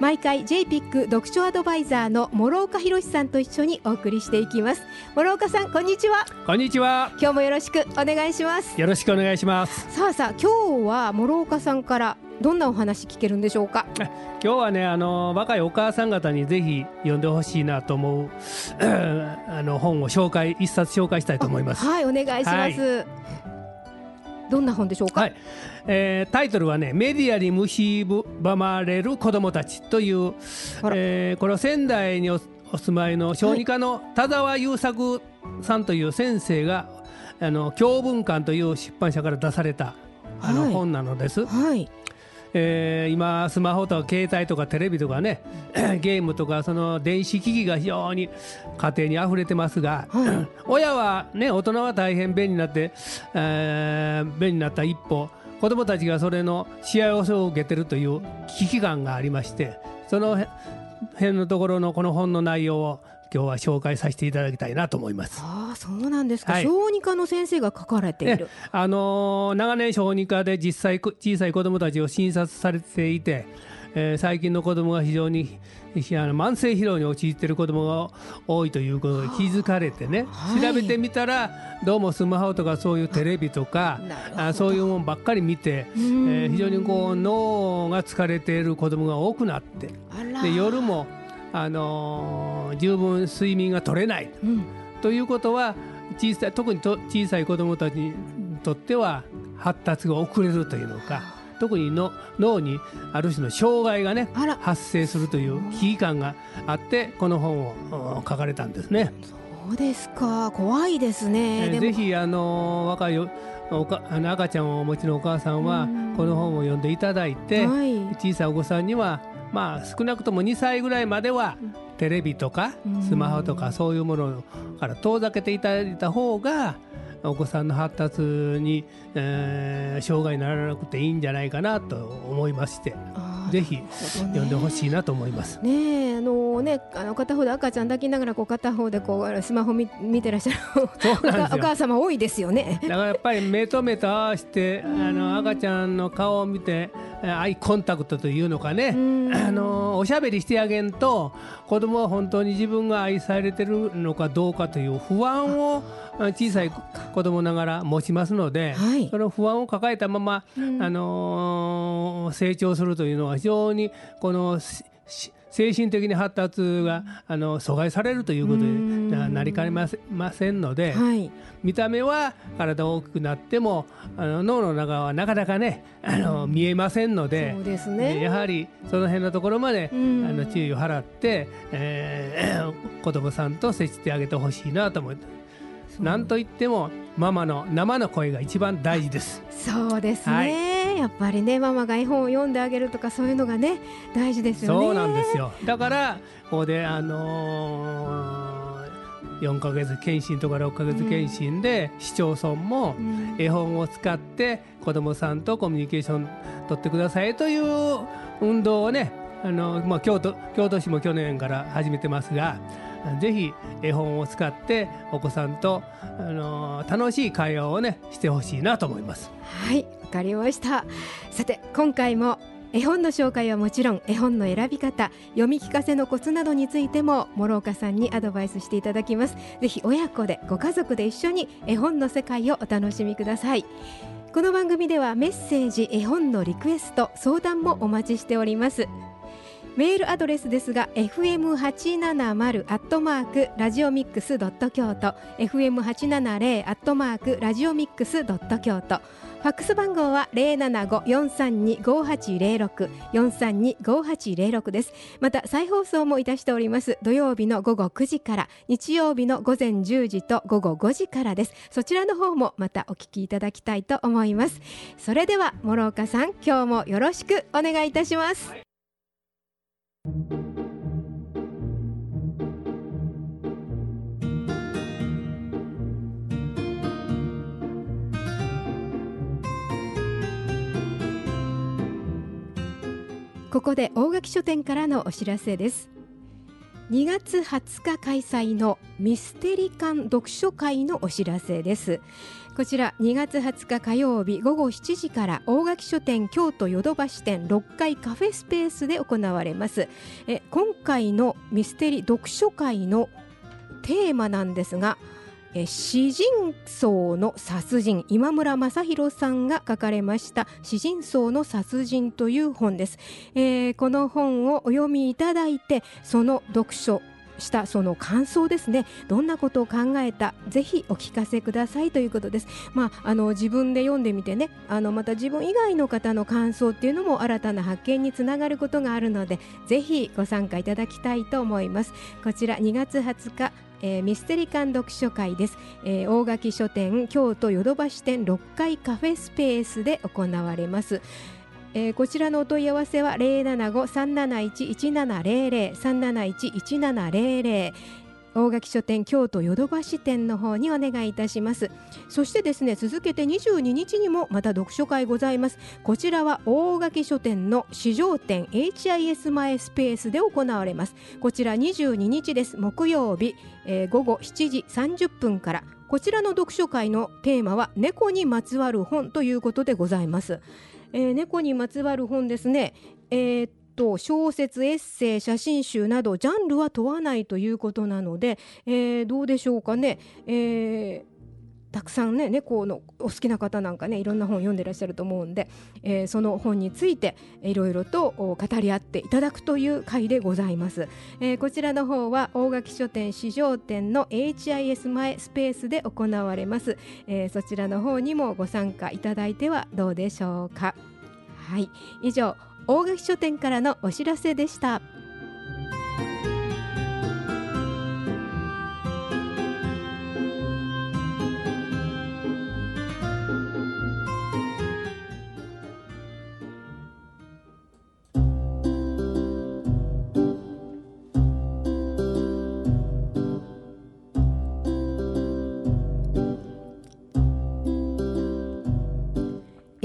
毎回 JPIC 読書アドバイザーの諸岡博さんと一緒にお送りしていきます。諸岡さんこんにちは。こんにちは。今日もよろしくお願いします。よろしくお願いします。さあさあ今日は諸岡さんからどんなお話聞けるんでしょうか？今日はねあの若いお母さん方にぜひ読んでほしいなと思う あの本を紹介一冊紹介したいと思います。はいお願いします、はい、どんな本でしょうか、はい。えー、タイトルはね「メディアに蝕まれる子どもたち」という、えー、これは仙台にお住まいの小児科の田沢優作さんという先生が、あの教文館という出版社から出されたあの本なのです。はいえー、今スマホとか携帯とかテレビとかね ゲームとかその電子機器が非常に 家庭にあふれてますが、はい、親はね大人は大変便利になって、えー、便利になった一歩子どもたちがそれの幸せを受けてるという危機感がありましてその辺のところのこの本の内容を今日は紹介させていただきたいなと思います。ああ、そうなんですか、はい、小児科の先生が書かれている。あのー、長年小児科で実際小さい子どもたちを診察されていて、えー、最近の子どもが非常にあの慢性疲労に陥っている子どもが多いということで気づかれてね、はい、調べてみたらどうもスマホとかそういうテレビとかあそういうものばっかり見て、えー、非常にこう脳が疲れている子どもが多くなってで夜もあのー、十分睡眠が取れない、うん、ということは小さい特にと小さい子どもたちにとっては発達が遅れるというのか特にの脳にある種の障害がね発生するという危機感があってこの本を書かれたんですね。そうですか。怖いですね。えー、ぜひあの若いおかあの赤ちゃんをお持ちのお母さんはこの本を読んでいただいて、はい、小さいお子さんにはまあ少なくとも2歳ぐらいまではテレビとかスマホとかそういうものから遠ざけていただいた方がお子さんの発達に、えー、障害にならなくていいんじゃないかなと思いまして。ぜひ読んでほしいなと思います。ねあのねあの片方で赤ちゃん抱きながらこう片方でこうスマホ見見てらっしゃるお母様多いですよね。だからやっぱり目と目と合わせてあの赤ちゃんの顔を見てアイコンタクトというのかね、あのおしゃべりしてあげんと子供は本当に自分が愛されてるのかどうかという不安を小さい子供ながら持ちますので、はい、その不安を抱えたまま、うん、あのー、成長するというのは非常にこの精神的に発達があの阻害されるということになりかねませんので、はい、見た目は体大きくなってもあの脳の中はなかなかねあの見えませんのでそうですね、やはりその辺のところまであの注意を払って、えー、子どもさんと接してあげてほしいなと思って。なんといってもママの生の声が一番大事です。そうですね、はい、やっぱりねママが絵本を読んであげるとかそういうのがね大事ですよね。そうなんですよ。だからここであのー、4ヶ月検診とか6ヶ月検診で市町村も絵本を使って子どもさんとコミュニケーション取ってくださいという運動をねあの、まあ、京都京都市も去年から始めてますがぜひ絵本を使ってお子さんと、あの楽しい会話をねしてほしいなと思います。はいわかりました。さて今回も絵本の紹介はもちろん絵本の選び方読み聞かせのコツなどについても諸岡さんにアドバイスしていただきます。ぜひ親子でご家族で一緒に絵本の世界をお楽しみください。この番組ではメッセージ絵本のリクエスト相談もお待ちしております。メールアドレスですが fm870 アットマークラジオミックスドット京都 fm870 アットマークラジオミックスドット京都ファックス番号は零七五四三二五八零六四三二五八零六です。また再放送もいたしております。土曜日の午後九時から日曜日の午前十時と午後五時からです。そちらの方もまたお聞きいただきたいと思います。それでは諸岡さん、今日もよろしくお願いいたします。ここで大垣書店からのお知らせです。2月20日開催のミステリ館読書会のお知らせです。こちら2月20日火曜日午後7時から大垣書店京都ヨドバシ店6階カフェスペースで行われます。え今回のミステリ読書会のテーマなんですがえ詩人層の殺人今村正弘さんが書かれました詩人層の殺人という本です、えー、この本をお読みいただいてその読書したその感想ですね。どんなことを考えたぜひお聞かせくださいということです。まああの自分で読んでみてねあのまた自分以外の方の感想っていうのも新たな発見につながることがあるのでぜひご参加いただきたいと思います。こちら2月20日えー、ミステリカン読書会です、えー、大垣書店京都ヨドバシ店6階カフェスペースで行われます。えー、こちらのお問い合わせは075-371-1700 371-1700大垣書店京都ヨドバシ店の方にお願いいたします。そしてですね続けて22日にもまた読書会ございます。こちらは大垣書店の市場店 HIS 前スペースで行われます。こちら22日です。木曜日、えー、午後7時30分から。こちらの読書会のテーマは猫にまつわる本ということでございます。えー、猫にまつわる本ですね、えー、と小説エッセイ写真集などジャンルは問わないということなので、えー、どうでしょうかね、えー、たくさんね猫のお好きな方なんかねいろんな本読んでらっしゃると思うんで、えー、その本についていろいろと語り合っていただくという回でございます、えー、こちらの方は大垣書店市場店の HIS 前スペースで行われます、えー、そちらの方にもご参加いただいてはどうでしょうか。はい。以上大垣書店からのお知らせでした。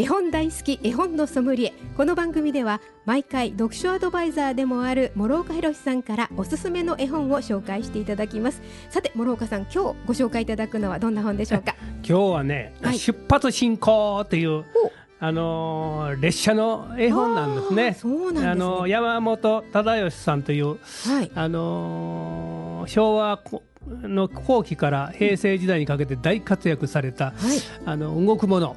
本大好き絵本のソムリエ。この番組では毎回読書アドバイザーでもある諸岡博さんからおすすめの絵本を紹介していただきます。さて諸岡さん今日ご紹介いただくのはどんな本でしょうか？今日はね、はい、出発進行というあのー、列車の絵本なんですね。そうなん、ね、あのー、山本忠義さんという、はい、あのー、昭和の後期から平成時代にかけて大活躍された、はい、あの動くもの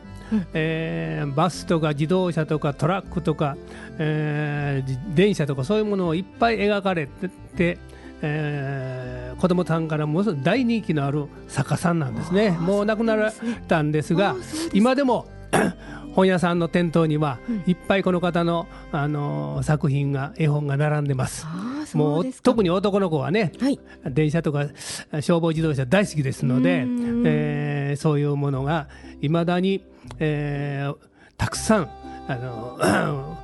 えー、バスとか自動車とかトラックとか、えー、電車とかそういうものをいっぱい描かれてて、えー、子供さんからものすごい大人気のある作家さんなんですね。もう亡くなられたんですが今でも 本屋さんの店頭にはいっぱいこの方の、あの作品が絵本が並んでます。もう特に男の子はね、はい、電車とか消防自動車大好きですので、えー、そういうものがいまだに、えー、たくさんあの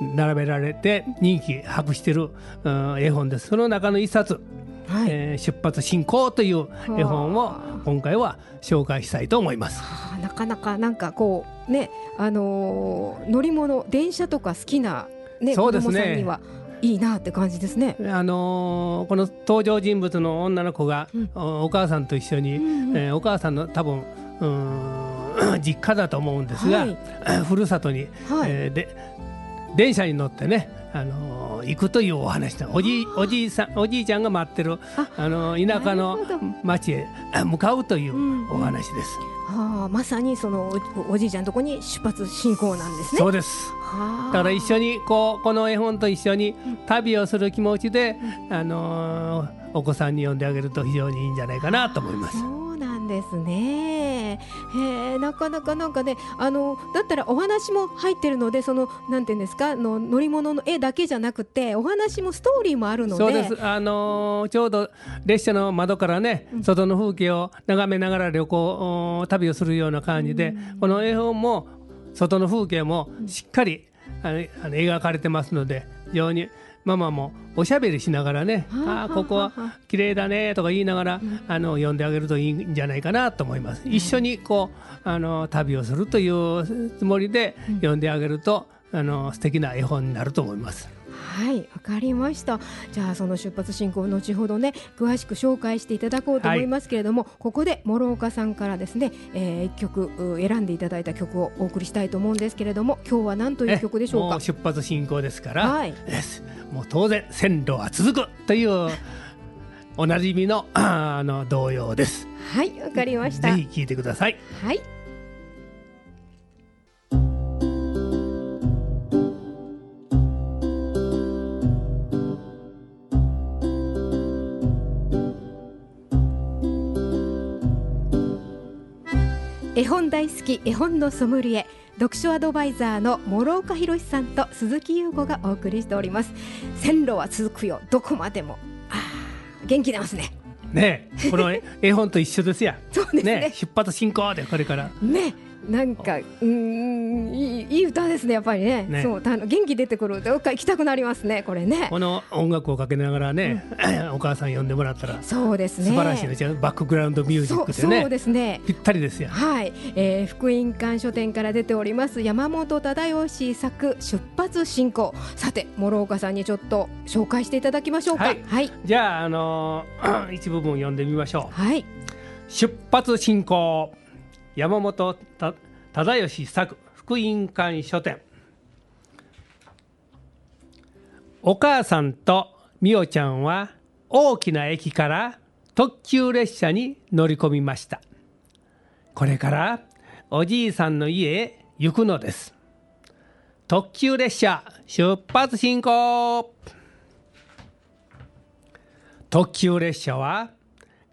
並べられて人気博している、うん、絵本です。その中の一冊はい、えー、出発進行という絵本を今回は紹介したいと思います。はあ、なかなかなんかこうねあのー、乗り物電車とか好きなねそうですね子供さんにはいいなって感じですね。あのー、この登場人物の女の子が、うん、お母さんと一緒に、うんうん、えー、お母さんの多分うん 実家だと思うんですが、はい、ふるさとに、はい、えー、で電車に乗ってねあの行くというお話だ。おじおじいさんおじいちゃんが待ってるあの田舎の町へ向かうというお話です。はあ、まさにそのおじいちゃんのとこに出発進行なんですね。そうです。はあ、だから一緒にこうこの絵本と一緒に旅をする気持ちで、あのお子さんに読んであげると非常にいいんじゃないかなと思います。ですね。へなかなかなんかねあのだったらお話も入ってるのでそのなんていうんですかの乗り物の絵だけじゃなくてお話もストーリーもあるので。そうです。あのー、ちょうど列車の窓からね、うん、外の風景を眺めながら旅行旅をするような感じで、うん、この絵本も外の風景もしっかり、あの描かれてますので非常にママもおしゃべりしながらね「ああここは綺麗だね」とか言いながら、あの呼んであげるといいんじゃないかなと思います。一緒にこうあの旅をするというつもりで呼んであげると、あの素敵な絵本になると思います。はいわかりました。じゃあその出発進行後ほどね詳しく紹介していただこうと思いますけれども、はい、ここで諸岡さんからですね、えー、一曲選んでいただいた曲をお送りしたいと思うんですけれども今日は何という曲でしょうか？出発進行ですから、はい、もう当然線路は続くというおなじみのあの童謡です。はいわかりました。ぜひ聞いてください。はい絵本大好き絵本のソムリエ読書アドバイザーの諸岡博さんと鈴木優子がお送りしております。線路は続くよ。どこまでも。あ元気出ますね。ねこの 絵本と一緒ですや。そうですね、ね、出発進行でこれから。ねなんかうんいいいい歌ですねやっぱりね、ね、そうあの元気出てくるどっか行きたくなりますねこれね。この音楽をかけながらね、うん、お母さん呼んでもらったらそうですね。素晴らしいねバックグラウンドミュージックでね。そうですね。ぴったりですよ。はい、えー、福音館書店から出ております山本忠義作出発進行。さて諸岡さんにちょっと紹介していただきましょうか、はい、はい、じゃあ、あのー、一部分読んでみましょう。はい。出発進行山本忠義作福音館書店。お母さんとみおちゃんは大きな駅から特急列車に乗り込みました。これからおじいさんの家へ行くのです。特急列車出発進行。特急列車は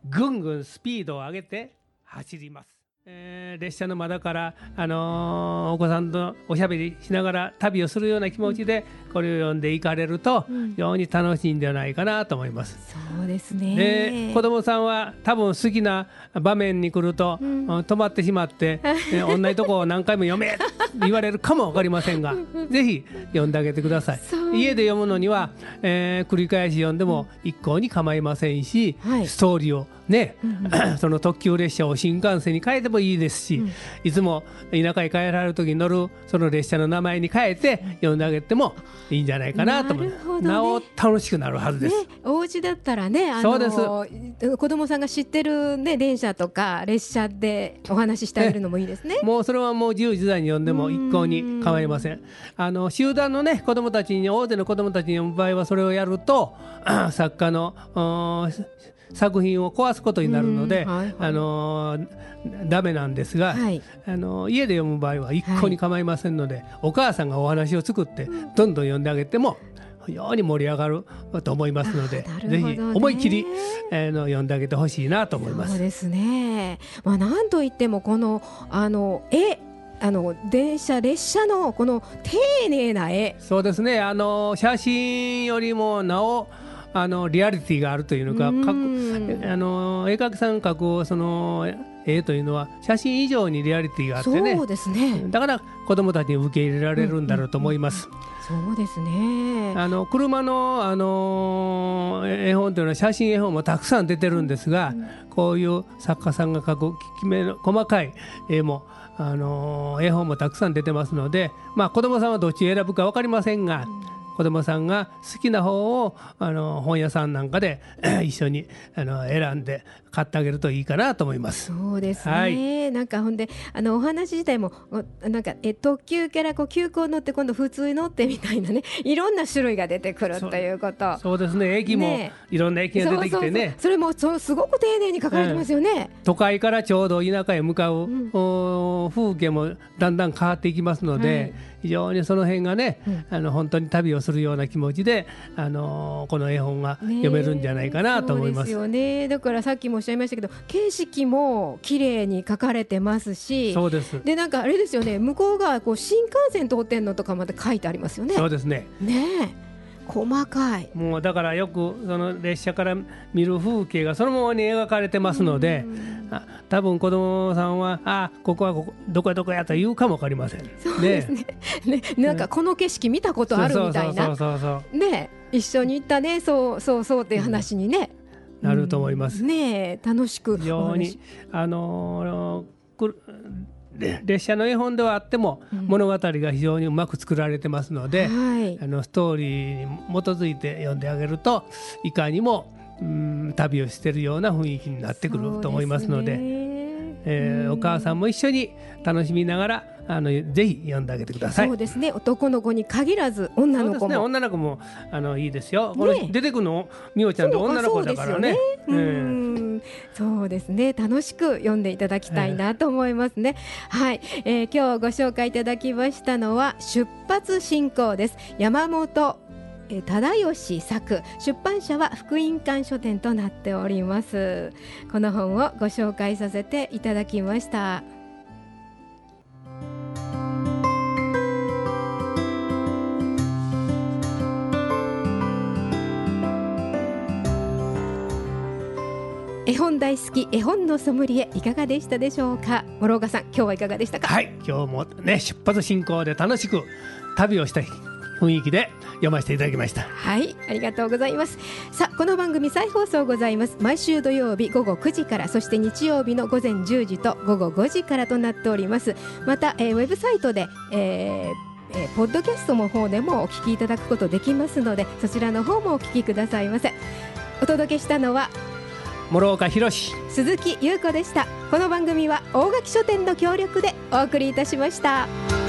ぐんぐんスピードを上げて走ります。えー、列車の窓から、あのー、お子さんとおしゃべりしながら旅をするような気持ちでこれを読んでいかれると、非常に楽しいんではないかなと思います。そうですね。で子どもさんは多分好きな場面に来ると、うん、止まってしまって、え ー、同じとこを何回も読め言われるかも分かりませんが ぜひ読んであげてください。家で読むのには、えー、繰り返し読んでも一向に構いませんし、はい、ストーリーをね、その特急列車を新幹線に変えてもいいですし、うん、いつも田舎へ帰られる時に乗るその列車の名前に変えて読んであげてもいいんじゃないかなと思う、ね、なお楽しくなるはずです。ね、お家だったらねあのそうです。子供さんが知ってる、ね、電車とか列車でお話ししてあげるのもいいですね。もうそれはもう自由自在に読んでも一向に構いません。あの集団のね子供たちに大勢の子供たちに読む場合はそれをやると 作家の作品を壊すことになるので、はいはい、あのダメなんですが、はい、あの家で読む場合は一向に構いませんので、はい、お母さんがお話を作ってどんどん読んであげても非常に盛り上がると思いますので、ぜひ思い切り、えー、の読んであげてほしいなと思います。そうですね。まあなんといってもこのあの絵あの電車列車のこの丁寧な絵。そうですね。あの写真よりもなおあのリアリティがあるというのかあの絵描きさん描くその絵というのは写真以上にリアリティがあってね。そうですね。だから子どもたちに受け入れられるんだろうと思います。そうですね。あの車の、あの絵本というのは写真絵本もたくさん出てるんですが、うん、こういう作家さんが描くきめの細かい絵もあの絵本もたくさん出てますので、まあ、子どもさんはどっち選ぶか分かりませんが、うん。子どもさんが好きな方をあの本屋さんなんかで一緒にあの選んで買ってあげるといいかなと思います。そうですね、はい、なんかほんであのお話自体もなんかえ特急からこう急行乗って今度普通に乗ってみたいなね いろんな種類が出てくるということ。そうですね。駅もいろんな駅が出てきてね。それもそすごく丁寧に書かれてますよね、うん、都会からちょうど田舎へ向かう、うん、風景もだんだん変わっていきますので、はい。非常にその辺がね、うん、あの本当に旅をするような気持ちで、あのこの絵本が読めるんじゃないかなと思います。よね。だからさっきもおっしゃいましたけど景色も綺麗に描かれてますしそうです。でなんかあれですよね向こう側こう新幹線通ってんのとかまで書いてありますよね。そうですね。ね細かい。もうだからよくその列車から見る風景がそのままに描かれてますので、あ多分子供さんはあここはここどこやどこやと言うかも分かりません。そうですね。ね。なんかこの景色見たことあるみたいな。ね一緒に行ったねそうそうそうっていう話にね、うん、なると思います。ね楽しく。非常にあのー列車の絵本ではあっても、うん。物語が非常にうまく作られてますので、はい。あのストーリーに基づいて読んであげるといかにも、うん、旅をしてるような雰囲気になってくると思いますのでえーお母さんも一緒に楽しみながらあのぜひ読んであげてください。そうですね。男の子に限らず女の子も。女の子もあのいいですよ。これね。出てくるのみおちゃんって女の子だからね。そうですよね。ええうん。そうですね。楽しく読んでいただきたいなと思いますね、はい、えー今日ご紹介いただきましたのは出発進行です。山本えー忠義作出版社は福音館書店となっております。この本をご紹介させていただきました。絵本大好き絵本のソムリエいかがでしたでしょうか？諸岡さん今日はいかがでしたか？はい、今日もね出発進行で楽しく旅をしたい雰囲気で読ませていただきました。はい、ありがとうございます。さあ、この番組再放送ございます。毎週土曜日午後9時から、そして日曜日の午前10時と午後5時からとなっております。また、えーウェブサイトで、えーえーポッドキャストの方でもお聞きいただくことできますので、そちらの方もお聞きくださいませ。お届けしたのは諸岡博史鈴木優子でした。この番組は大垣書店の協力でお送りいたしました。